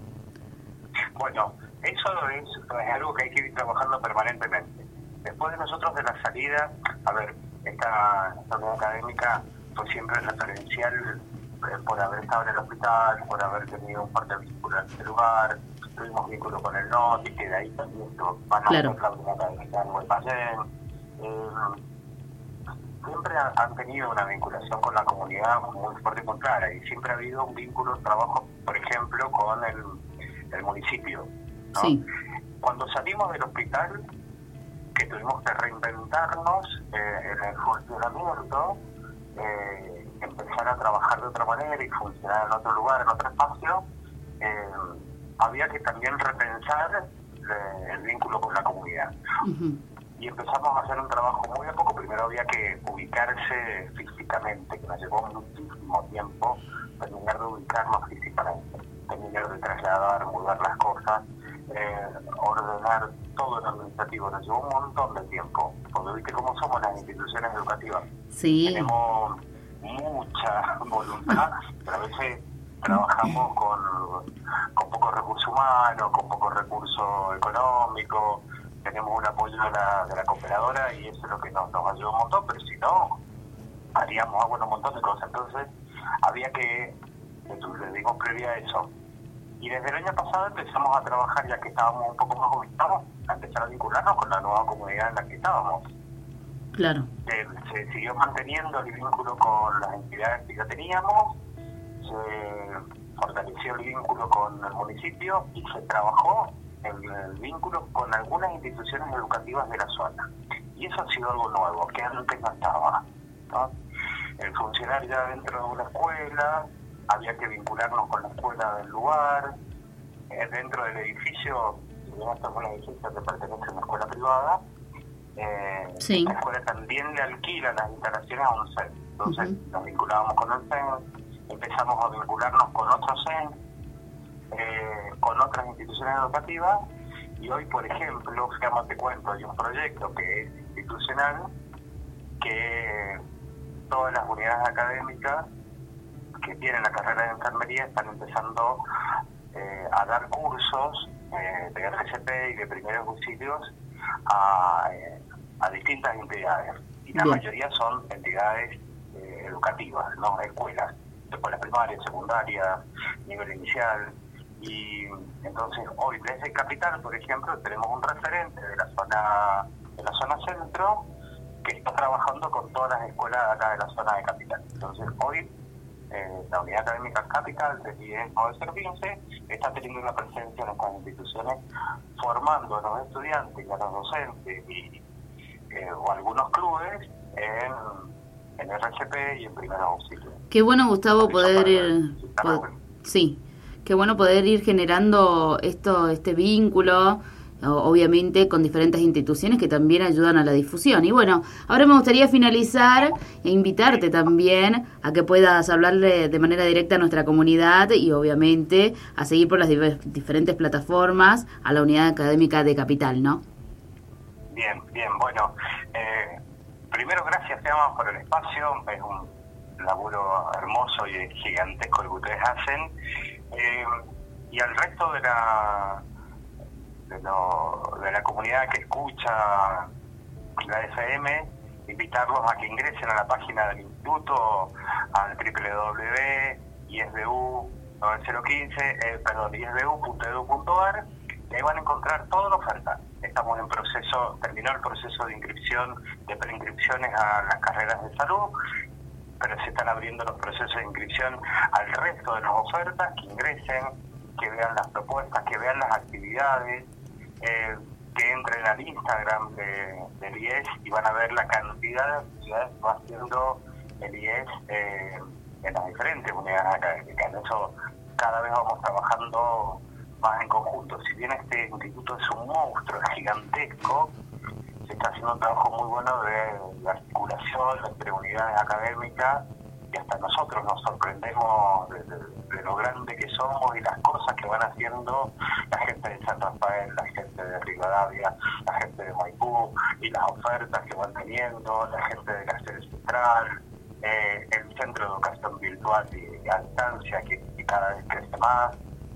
Bueno, eso es, algo que hay que ir trabajando permanentemente. Después de nosotros de la salida, a ver, esta, esta académica fue siempre referencial eh, por haber estado en el hospital, por haber tenido un fuerte vínculo en este lugar, tuvimos vínculo con el NOTI, que de ahí también van a claro. la académica en Guaymallén eh, siempre han tenido una vinculación con la comunidad muy fuerte y muy clara y siempre ha habido un vínculo de trabajo, por ejemplo, con el, municipio. Cuando salimos del hospital, que tuvimos que reinventarnos eh, en el funcionamiento, eh, empezar a trabajar de otra manera y funcionar en otro lugar, en otro espacio, eh, había que también repensar el vínculo con la comunidad. Y empezamos a hacer un trabajo muy a poco. Primero había que ubicarse físicamente, que nos llevó muchísimo tiempo terminar de ubicarnos físicamente, terminar de trasladar, mudar las cosas, eh, ordenar todo el administrativo. Nos llevó un montón de tiempo, porque viste cómo somos las instituciones educativas. Sí. Tenemos mucha voluntad, pero a veces trabajamos con, con poco recurso humano, con poco recurso económico, tenemos un apoyo de la, de la cooperadora y eso es lo que nos, nos ayuda un montón, pero si no, haríamos ah, bueno, un montón de cosas. Entonces, había que, le dimos previa a eso. Y desde el año pasado empezamos a trabajar, ya que estábamos un poco más ubicados, a empezar a vincularnos con la nueva comunidad en la que estábamos. Claro. se siguió manteniendo el vínculo con las entidades que ya teníamos, se fortaleció el vínculo con el municipio y se trabajó el, el vínculo con algunas instituciones educativas de la zona. Y eso ha sido algo nuevo, que antes no estaba. ¿no? El funcionar ya dentro de una escuela, había que vincularnos con la escuela del lugar, eh, dentro del edificio, esta es un edificio que pertenece a una escuela privada, eh, Sí. la escuela también le alquila las instalaciones a un CEN. Entonces nos vinculábamos con el CEN, empezamos a vincularnos con otros CEN, eh, con otras instituciones educativas, y hoy, por ejemplo, fíjate te cuento, hay un proyecto que es institucional, que todas las unidades académicas que tienen la carrera de enfermería están empezando eh, a dar cursos eh, de RCP y de primeros auxilios a, eh, a distintas entidades. Y la Bien. mayoría son entidades educativas, no escuelas, escuelas primarias, secundarias, nivel inicial. Y entonces hoy desde Capital, por ejemplo, tenemos un referente de la zona de la zona centro que está trabajando con todas las escuelas de acá de la zona de Capital. Entonces hoy eh, la unidad académica Capital del IES 915 está teniendo una presencia en estas instituciones formando a los estudiantes y a los docentes y, eh, o algunos clubes en, en RCP y en primer auxilio. Qué bueno, Gustavo, poder para- po- bueno. sí, qué bueno poder ir generando esto, este vínculo, obviamente con diferentes instituciones que también ayudan a la difusión. Y bueno, ahora me gustaría finalizar e invitarte también a que puedas hablarle de manera directa a nuestra comunidad y obviamente a seguir por las diferentes plataformas a la unidad académica de Capital, ¿no? Bien, bien, bueno. eh, primero, gracias, Emma, por el espacio. Es un laburo hermoso y gigantesco el que ustedes hacen. Eh, y al resto de la, de, lo- de la comunidad que escucha la FM, invitarlos a que ingresen a la página del instituto, al www.isbu9015, eh, perdón, isbu.edu.ar, y ahí van a encontrar toda la oferta. Estamos en proceso, terminó el proceso de inscripción, de preinscripciones a las carreras de salud, pero se están abriendo los procesos de inscripción al resto de las ofertas, que ingresen, que vean las propuestas, que vean las actividades, eh, que entren al Instagram de, del IES y van a ver la cantidad de actividades que va haciendo el IES eh, en las diferentes unidades académicas. En eso cada vez vamos trabajando más en conjunto. Si bien este instituto es un monstruo, es gigantesco, se está haciendo un trabajo muy bueno de, de articulación entre unidades académicas y hasta nosotros nos sorprendemos de, de- de lo grande que somos y las cosas que van haciendo la gente de San Rafael, la gente de Rivadavia, la gente de Maipú y las ofertas que van teniendo, la gente de la sede central, eh, el centro de educación virtual y a distancia que, que cada vez crece más.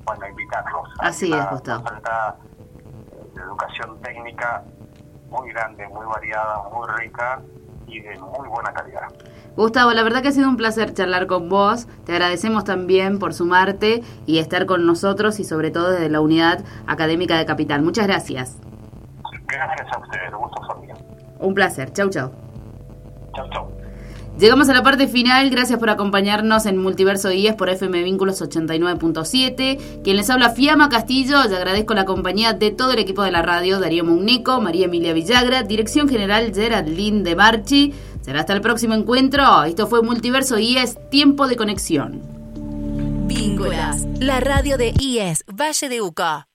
Bueno, invitarlos a Así es, Gustavo. oferta de educación técnica muy grande, muy variada, muy rica y de muy buena calidad. Gustavo, la verdad que ha sido un placer charlar con vos. Te agradecemos también por sumarte y estar con nosotros y sobre todo desde la unidad académica de Capital. Muchas gracias. Gracias a ustedes, gusto familia. Un placer. Chau, chau. Chau, chau. Llegamos a la parte final, gracias por acompañarnos en Multiverso IES por FM Vínculos 89.7. Quien les habla Fiamma Castillo, y agradezco la compañía de todo el equipo de la radio, Darío Munico, María Emilia Villagra, Dirección General Geraldine de Marchi. Será hasta el próximo encuentro. Esto fue Multiverso IES, tiempo de conexión. Vínculas, la radio de IES, Valle de Uca.